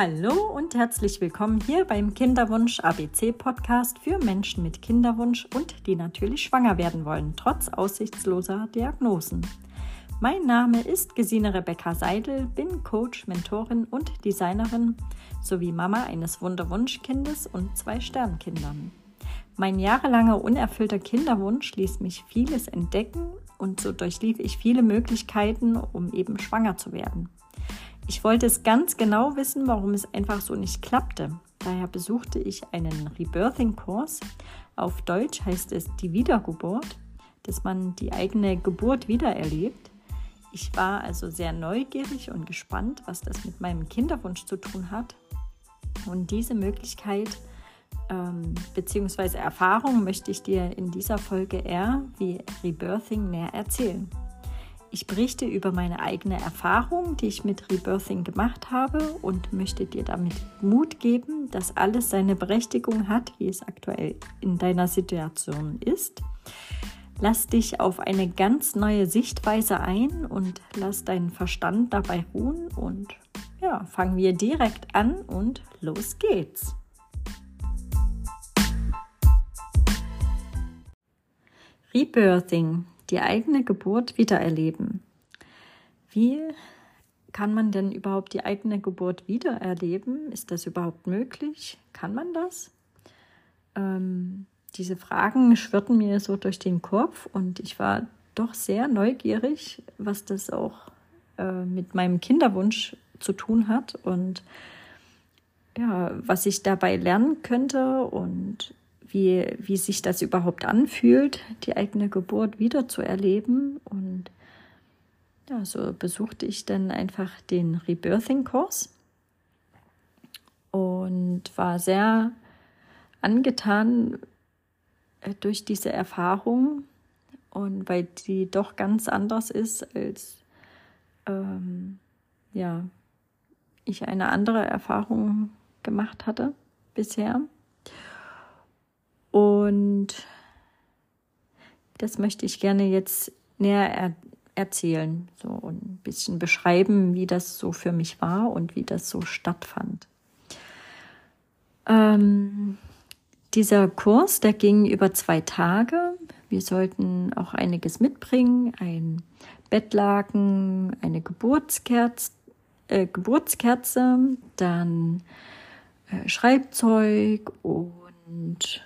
Hallo und herzlich willkommen hier beim Kinderwunsch ABC Podcast für Menschen mit Kinderwunsch und die natürlich schwanger werden wollen, trotz aussichtsloser Diagnosen. Mein Name ist Gesine Rebecca Seidel, bin Coach, Mentorin und Designerin sowie Mama eines Wunderwunschkindes und zwei Sternkindern. Mein jahrelanger unerfüllter Kinderwunsch ließ mich vieles entdecken und so durchlief ich viele Möglichkeiten, um eben schwanger zu werden. Ich wollte es ganz genau wissen, warum es einfach so nicht klappte. Daher besuchte ich einen Rebirthing-Kurs. Auf Deutsch heißt es die Wiedergeburt, dass man die eigene Geburt wiedererlebt. Ich war also sehr neugierig und gespannt, was das mit meinem Kinderwunsch zu tun hat. Und diese Möglichkeit ähm, bzw. Erfahrung möchte ich dir in dieser Folge eher wie Rebirthing näher erzählen. Ich berichte über meine eigene Erfahrung, die ich mit Rebirthing gemacht habe und möchte dir damit Mut geben, dass alles seine Berechtigung hat, wie es aktuell in deiner Situation ist. Lass dich auf eine ganz neue Sichtweise ein und lass deinen Verstand dabei ruhen und ja, fangen wir direkt an und los geht's. Rebirthing die eigene Geburt wiedererleben. Wie kann man denn überhaupt die eigene Geburt wiedererleben? Ist das überhaupt möglich? Kann man das? Ähm, diese Fragen schwirrten mir so durch den Kopf und ich war doch sehr neugierig, was das auch äh, mit meinem Kinderwunsch zu tun hat und ja, was ich dabei lernen könnte und wie, wie sich das überhaupt anfühlt, die eigene Geburt wieder zu erleben. Und ja, so besuchte ich dann einfach den Rebirthing-Kurs und war sehr angetan äh, durch diese Erfahrung und weil die doch ganz anders ist als ähm, ja ich eine andere Erfahrung gemacht hatte bisher. Und das möchte ich gerne jetzt näher er erzählen so ein bisschen beschreiben, wie das so für mich war und wie das so stattfand. Ähm, dieser Kurs, der ging über zwei Tage. Wir sollten auch einiges mitbringen, ein Bettlaken, eine Geburtskerze, äh, Geburtskerze dann äh, Schreibzeug und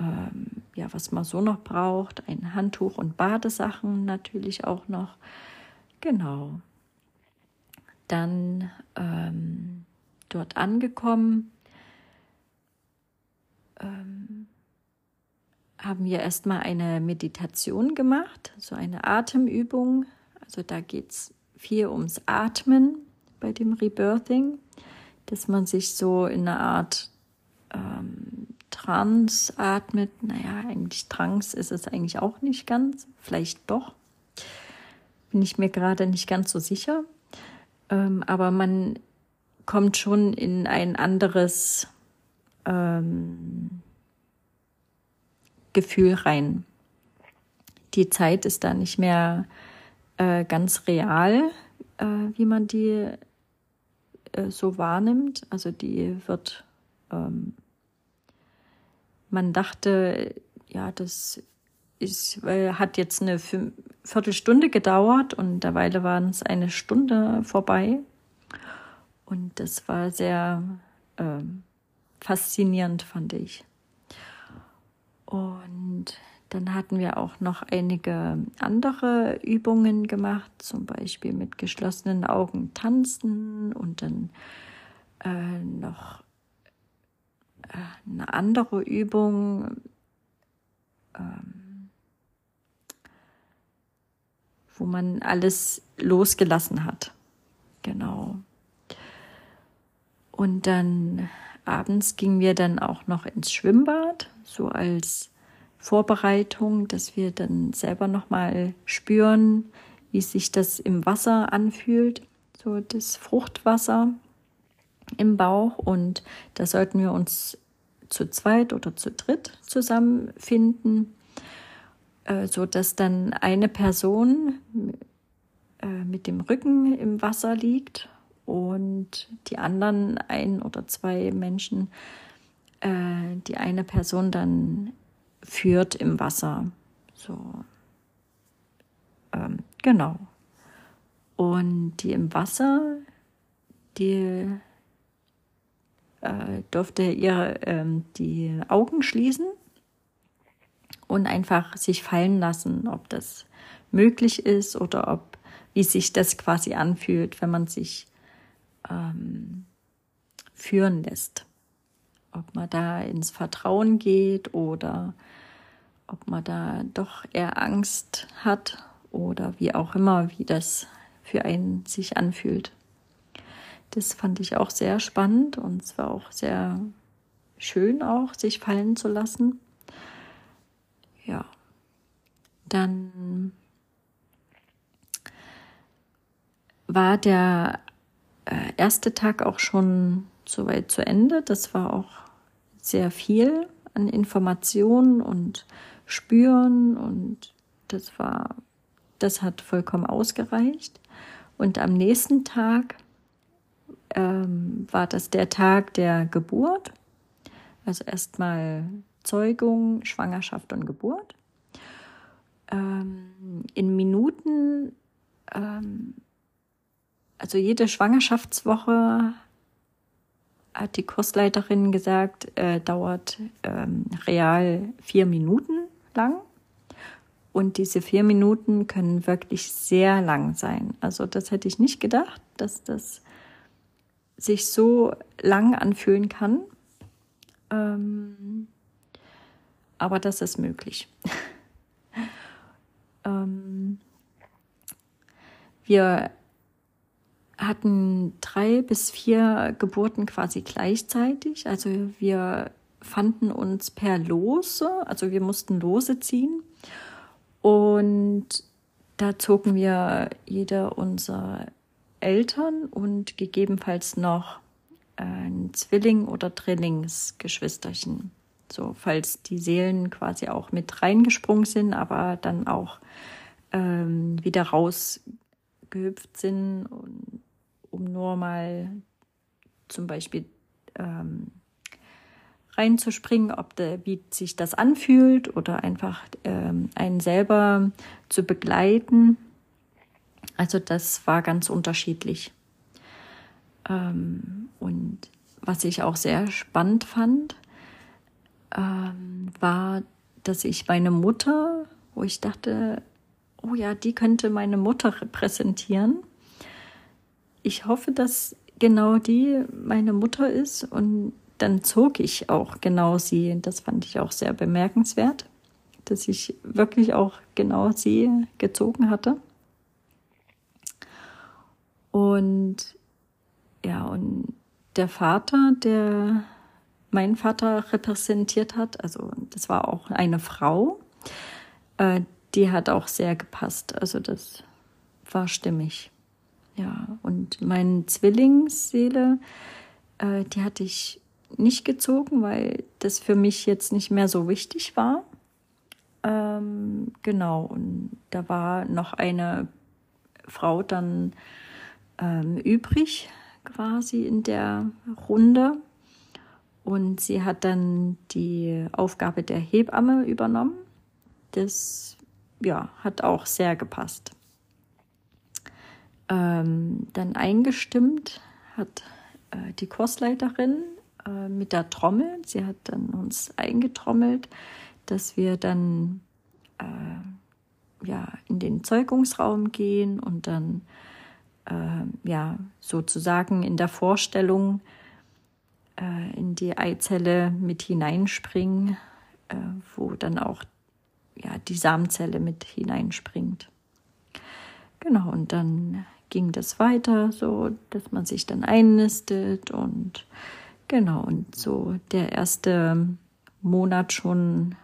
ähm, ja, was man so noch braucht, ein Handtuch und Badesachen natürlich auch noch. Genau. Dann ähm, dort angekommen, ähm, haben wir erstmal eine Meditation gemacht, so eine Atemübung. Also da geht es viel ums Atmen bei dem Rebirthing, dass man sich so in einer Art ähm, Trans atmet. Naja, eigentlich Trance ist es eigentlich auch nicht ganz. Vielleicht doch. Bin ich mir gerade nicht ganz so sicher. Ähm, aber man kommt schon in ein anderes ähm, Gefühl rein. Die Zeit ist da nicht mehr äh, ganz real, äh, wie man die äh, so wahrnimmt. Also die wird ähm, man dachte, ja, das ist, hat jetzt eine Viertelstunde gedauert und derweil waren es eine Stunde vorbei. Und das war sehr äh, faszinierend, fand ich. Und dann hatten wir auch noch einige andere Übungen gemacht, zum Beispiel mit geschlossenen Augen tanzen und dann äh, noch eine andere Übung, ähm, wo man alles losgelassen hat. Genau. Und dann abends gingen wir dann auch noch ins Schwimmbad, so als Vorbereitung, dass wir dann selber noch mal spüren, wie sich das im Wasser anfühlt, so das Fruchtwasser im Bauch und da sollten wir uns zu zweit oder zu dritt zusammenfinden, äh, so dass dann eine Person äh, mit dem Rücken im Wasser liegt und die anderen ein oder zwei Menschen, äh, die eine Person dann führt im Wasser. So, ähm, genau. Und die im Wasser, die äh, durfte ihre ähm, die Augen schließen und einfach sich fallen lassen, ob das möglich ist oder ob wie sich das quasi anfühlt, wenn man sich ähm, führen lässt. Ob man da ins Vertrauen geht oder ob man da doch eher Angst hat oder wie auch immer, wie das für einen sich anfühlt. Das fand ich auch sehr spannend und es war auch sehr schön auch, sich fallen zu lassen. Ja, dann war der äh, erste Tag auch schon soweit zu Ende. Das war auch sehr viel an Informationen und Spüren und das war, das hat vollkommen ausgereicht. Und am nächsten Tag ähm, war das der Tag der Geburt. Also erstmal Zeugung, Schwangerschaft und Geburt. Ähm, in Minuten, ähm, also jede Schwangerschaftswoche hat die Kursleiterin gesagt, äh, dauert ähm, real vier Minuten lang. Und diese vier Minuten können wirklich sehr lang sein. Also das hätte ich nicht gedacht, dass das sich so lang anfühlen kann. Ähm, aber das ist möglich. ähm, wir hatten drei bis vier Geburten quasi gleichzeitig. Also wir fanden uns per Lose, also wir mussten Lose ziehen. Und da zogen wir jeder unserer Eltern und gegebenenfalls noch ein Zwilling oder Drillingsgeschwisterchen. So, falls die Seelen quasi auch mit reingesprungen sind, aber dann auch ähm, wieder rausgehüpft sind, um nur mal zum Beispiel ähm, reinzuspringen, ob der, wie sich das anfühlt oder einfach ähm, einen selber zu begleiten. Also das war ganz unterschiedlich. Ähm, und was ich auch sehr spannend fand, ähm, war, dass ich meine Mutter, wo ich dachte, oh ja, die könnte meine Mutter repräsentieren. Ich hoffe, dass genau die meine Mutter ist und dann zog ich auch genau sie. Das fand ich auch sehr bemerkenswert, dass ich wirklich auch genau sie gezogen hatte. Und ja, und der Vater, der meinen Vater repräsentiert hat, also das war auch eine Frau, äh, die hat auch sehr gepasst. Also das war stimmig. Ja, und meine Zwillingsseele, äh, die hatte ich nicht gezogen, weil das für mich jetzt nicht mehr so wichtig war. Ähm, genau, und da war noch eine Frau dann ähm, übrig, quasi in der Runde. Und sie hat dann die Aufgabe der Hebamme übernommen. Das ja, hat auch sehr gepasst. Ähm, dann eingestimmt hat äh, die Kursleiterin äh, mit der Trommel. Sie hat dann uns eingetrommelt, dass wir dann äh, ja, in den Zeugungsraum gehen und dann äh, ja, sozusagen in der Vorstellung äh, in die Eizelle mit hineinspringen, äh, wo dann auch ja, die Samenzelle mit hineinspringt. Genau, und dann ging das weiter, so dass man sich dann einnistet und genau, und so der erste Monat schon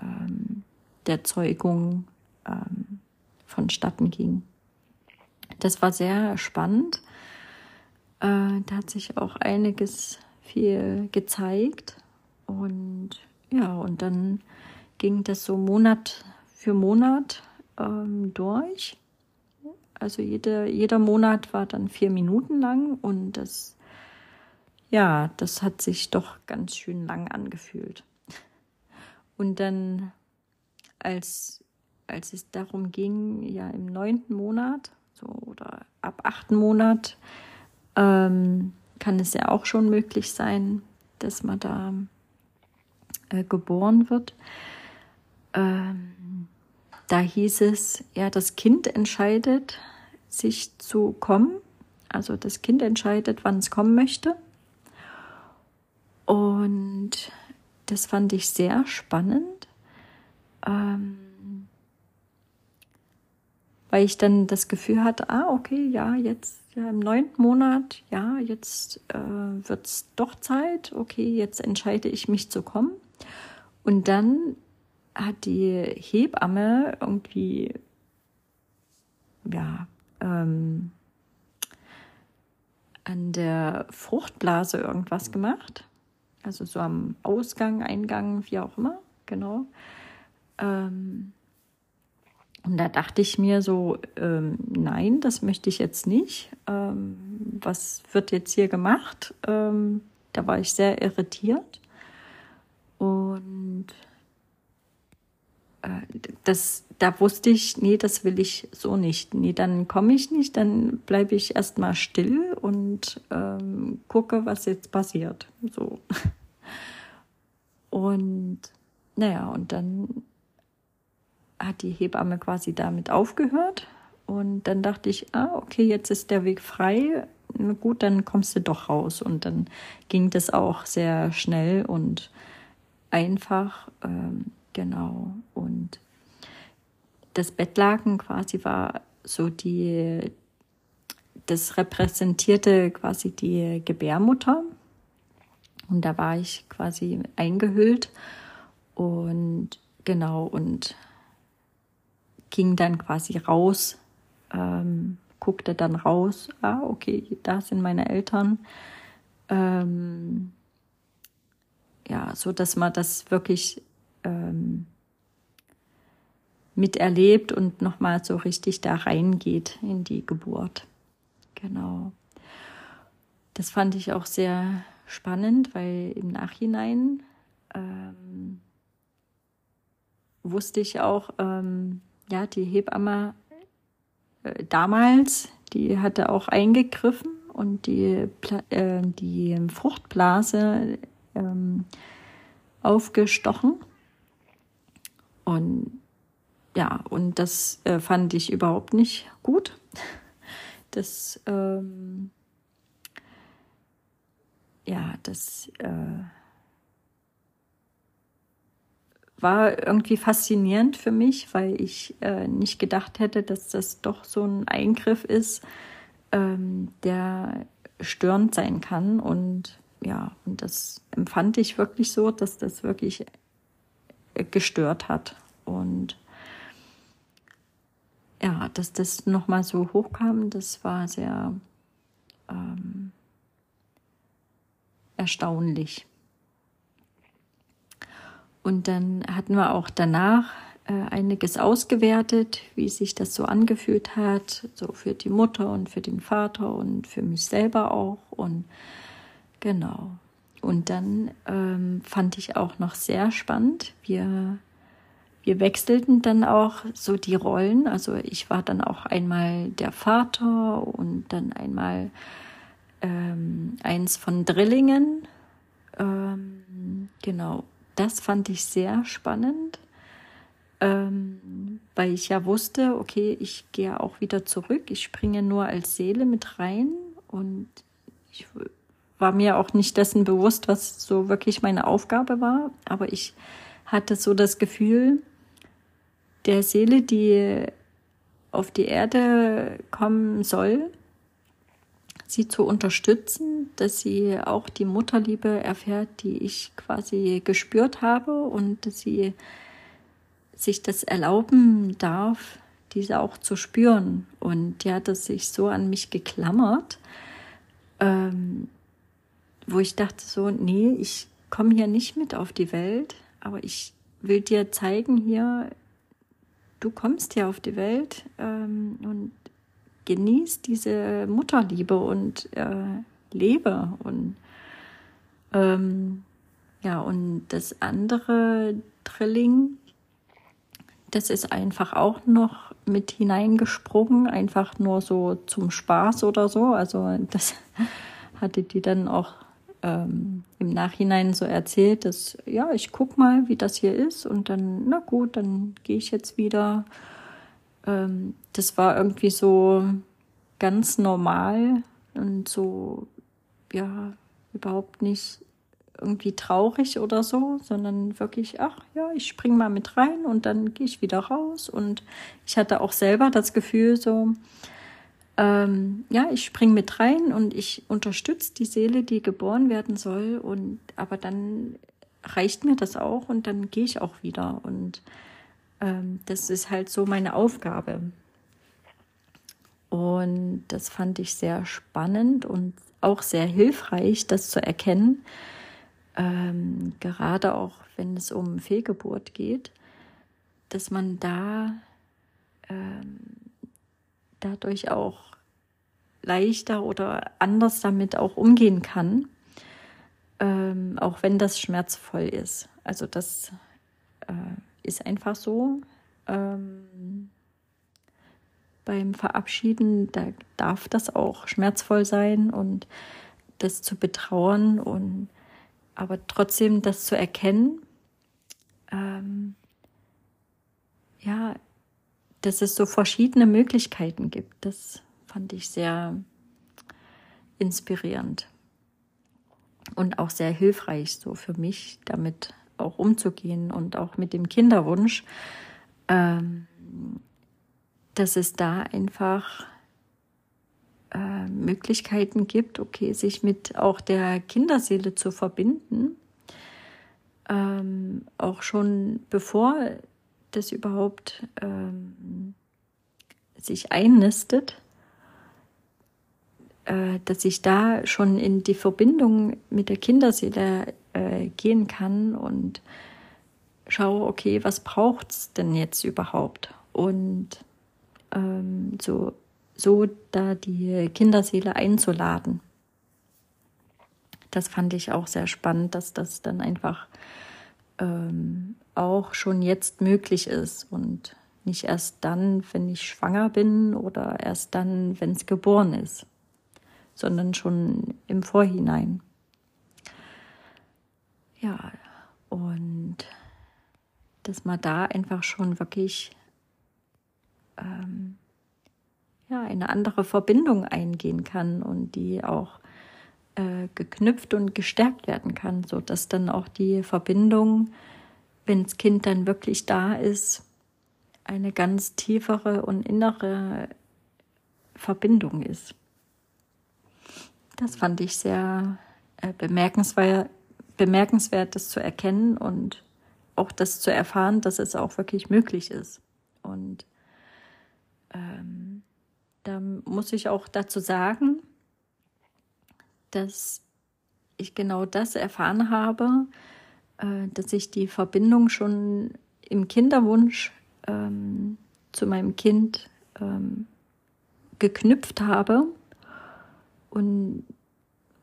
ähm, der Zeugung ähm, vonstatten ging das war sehr spannend. Äh, da hat sich auch einiges viel gezeigt. Und ja, und dann ging das so Monat für Monat ähm, durch. Also jede, jeder Monat war dann vier Minuten lang und das, ja, das hat sich doch ganz schön lang angefühlt. Und dann, als, als es darum ging, ja im neunten Monat so, oder ab achten Monat, ähm, kann es ja auch schon möglich sein, dass man da äh, geboren wird. Ähm, da hieß es, ja, das Kind entscheidet, sich zu kommen. Also das Kind entscheidet, wann es kommen möchte. Und das fand ich sehr spannend, ähm, weil ich dann das Gefühl hatte, ah, okay, ja, jetzt ja, im neunten Monat, ja, jetzt äh, wird es doch Zeit, okay, jetzt entscheide ich mich zu kommen. Und dann hat die Hebamme irgendwie, ja, ähm, an der Fruchtblase irgendwas gemacht. Also so am Ausgang, Eingang, wie auch immer, genau. Ähm, und da dachte ich mir so, ähm, nein, das möchte ich jetzt nicht. Ähm, was wird jetzt hier gemacht? Ähm, da war ich sehr irritiert. Und äh, das, da wusste ich, nee, das will ich so nicht. Nee, dann komme ich nicht, dann bleibe ich erstmal still und ähm, gucke, was jetzt passiert. So. Und naja, und dann hat die Hebamme quasi damit aufgehört. Und dann dachte ich, ah, okay, jetzt ist der Weg frei. Gut, dann kommst du doch raus. Und dann ging das auch sehr schnell und einfach. Ähm, genau. Und das Bettlaken quasi war so die, das repräsentierte quasi die Gebärmutter. Und da war ich quasi eingehüllt. Und genau, und ging dann quasi raus, ähm, guckte dann raus, ah, okay, da sind meine Eltern. Ähm, ja, so dass man das wirklich ähm, miterlebt und nochmal so richtig da reingeht in die Geburt. Genau. Das fand ich auch sehr spannend, weil im Nachhinein ähm, wusste ich auch, ähm, ja, die Hebamme äh, damals, die hatte auch eingegriffen und die, äh, die Fruchtblase ähm, aufgestochen. Und ja, und das äh, fand ich überhaupt nicht gut. Das, ähm, ja, das, äh, war irgendwie faszinierend für mich, weil ich äh, nicht gedacht hätte, dass das doch so ein Eingriff ist, ähm, der störend sein kann. Und ja, und das empfand ich wirklich so, dass das wirklich äh, gestört hat. Und ja, dass das nochmal so hochkam, das war sehr ähm, erstaunlich. Und dann hatten wir auch danach äh, einiges ausgewertet, wie sich das so angefühlt hat, so für die Mutter und für den Vater und für mich selber auch. Und genau. Und dann ähm, fand ich auch noch sehr spannend. Wir, wir wechselten dann auch so die Rollen. Also ich war dann auch einmal der Vater und dann einmal ähm, eins von Drillingen. Ähm, genau das fand ich sehr spannend, ähm, weil ich ja wusste, okay, ich gehe auch wieder zurück, ich springe nur als Seele mit rein und ich war mir auch nicht dessen bewusst, was so wirklich meine Aufgabe war, aber ich hatte so das Gefühl, der Seele, die auf die Erde kommen soll, sie zu unterstützen, dass sie auch die Mutterliebe erfährt, die ich quasi gespürt habe und dass sie sich das erlauben darf, diese auch zu spüren. Und die hat es sich so an mich geklammert, ähm, wo ich dachte so, nee, ich komme hier nicht mit auf die Welt, aber ich will dir zeigen hier, du kommst hier auf die Welt ähm, und genieße diese Mutterliebe und äh, lebe. Und ähm, ja, und das andere Drilling, das ist einfach auch noch mit hineingesprungen, einfach nur so zum Spaß oder so. Also das hatte die dann auch ähm, im Nachhinein so erzählt, dass ja, ich guck mal, wie das hier ist und dann, na gut, dann gehe ich jetzt wieder. Ähm, das war irgendwie so ganz normal und so, ja, überhaupt nicht irgendwie traurig oder so, sondern wirklich, ach ja, ich spring mal mit rein und dann gehe ich wieder raus. Und ich hatte auch selber das Gefühl, so, ähm, ja, ich spring mit rein und ich unterstütze die Seele, die geboren werden soll. Und aber dann reicht mir das auch und dann gehe ich auch wieder. Und ähm, das ist halt so meine Aufgabe. Und das fand ich sehr spannend und auch sehr hilfreich, das zu erkennen, ähm, gerade auch wenn es um Fehlgeburt geht, dass man da ähm, dadurch auch leichter oder anders damit auch umgehen kann, ähm, auch wenn das schmerzvoll ist. Also das äh, ist einfach so. Ähm, beim Verabschieden, da darf das auch schmerzvoll sein und das zu betrauern und aber trotzdem das zu erkennen, ähm, ja, dass es so verschiedene Möglichkeiten gibt, das fand ich sehr inspirierend und auch sehr hilfreich so für mich, damit auch umzugehen und auch mit dem Kinderwunsch, ähm, dass es da einfach äh, Möglichkeiten gibt, okay, sich mit auch der Kinderseele zu verbinden, ähm, auch schon bevor das überhaupt ähm, sich einnistet, äh, dass ich da schon in die Verbindung mit der Kinderseele äh, gehen kann und schaue, okay, was braucht's denn jetzt überhaupt? Und ähm, so so da die Kinderseele einzuladen. Das fand ich auch sehr spannend, dass das dann einfach ähm, auch schon jetzt möglich ist und nicht erst dann, wenn ich schwanger bin oder erst dann, wenn es geboren ist, sondern schon im Vorhinein. Ja, und dass man da einfach schon wirklich ähm, ja, eine andere Verbindung eingehen kann und die auch äh, geknüpft und gestärkt werden kann, so dass dann auch die Verbindung, wenn das Kind dann wirklich da ist, eine ganz tiefere und innere Verbindung ist. Das fand ich sehr äh, bemerkenswert, bemerkenswert, das zu erkennen und auch das zu erfahren, dass es auch wirklich möglich ist. Und ähm, da muss ich auch dazu sagen, dass ich genau das erfahren habe, äh, dass ich die Verbindung schon im Kinderwunsch ähm, zu meinem Kind ähm, geknüpft habe und,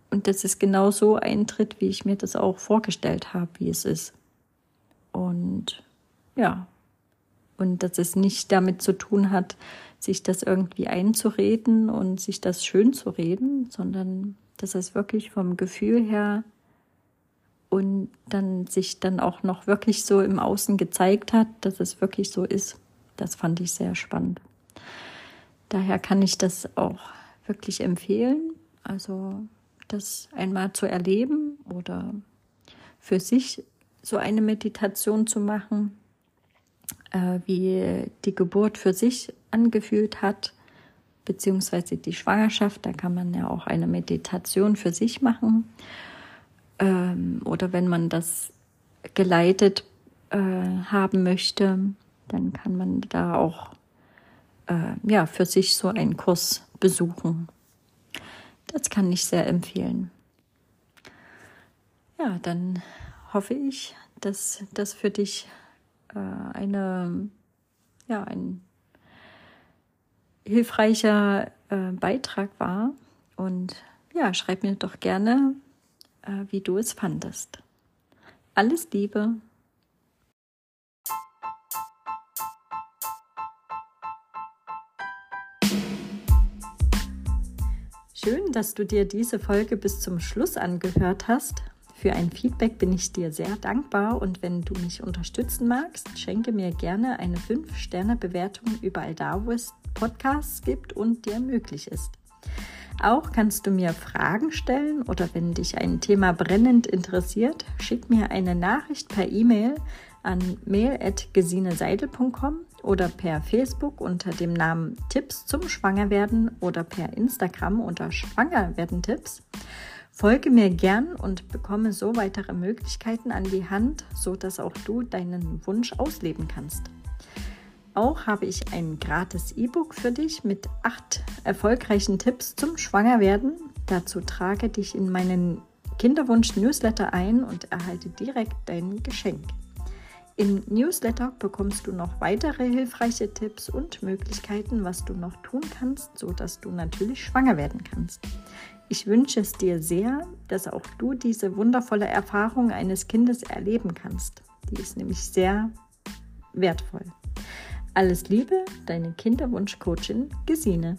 und dass es genau so eintritt, wie ich mir das auch vorgestellt habe, wie es ist. Und ja, und dass es nicht damit zu tun hat, sich das irgendwie einzureden und sich das schön zu reden, sondern dass es wirklich vom Gefühl her und dann sich dann auch noch wirklich so im Außen gezeigt hat, dass es wirklich so ist. Das fand ich sehr spannend. Daher kann ich das auch wirklich empfehlen, also das einmal zu erleben oder für sich so eine Meditation zu machen, äh, wie die Geburt für sich angefühlt hat, beziehungsweise die Schwangerschaft. Da kann man ja auch eine Meditation für sich machen. Ähm, oder wenn man das geleitet äh, haben möchte, dann kann man da auch äh, ja, für sich so einen Kurs besuchen. Das kann ich sehr empfehlen. Ja, dann hoffe ich, dass das für dich äh, eine, ja, ein hilfreicher äh, Beitrag war. Und ja, schreib mir doch gerne, äh, wie du es fandest. Alles Liebe. Schön, dass du dir diese Folge bis zum Schluss angehört hast. Für ein Feedback bin ich dir sehr dankbar und wenn du mich unterstützen magst, schenke mir gerne eine 5-Sterne-Bewertung überall da, wo es Podcasts gibt und dir möglich ist. Auch kannst du mir Fragen stellen oder wenn dich ein Thema brennend interessiert, schick mir eine Nachricht per E-Mail an mail.gesineseidel.com oder per Facebook unter dem Namen Tipps zum Schwangerwerden oder per Instagram unter Schwangerwerden-Tipps. Folge mir gern und bekomme so weitere Möglichkeiten an die Hand, so dass auch du deinen Wunsch ausleben kannst. Auch habe ich ein gratis E-Book für dich mit acht erfolgreichen Tipps zum Schwangerwerden. Dazu trage dich in meinen Kinderwunsch-Newsletter ein und erhalte direkt dein Geschenk. Im Newsletter bekommst du noch weitere hilfreiche Tipps und Möglichkeiten, was du noch tun kannst, sodass du natürlich schwanger werden kannst. Ich wünsche es dir sehr, dass auch du diese wundervolle Erfahrung eines Kindes erleben kannst. Die ist nämlich sehr wertvoll. Alles Liebe, deine Kinderwunschcoachin Gesine.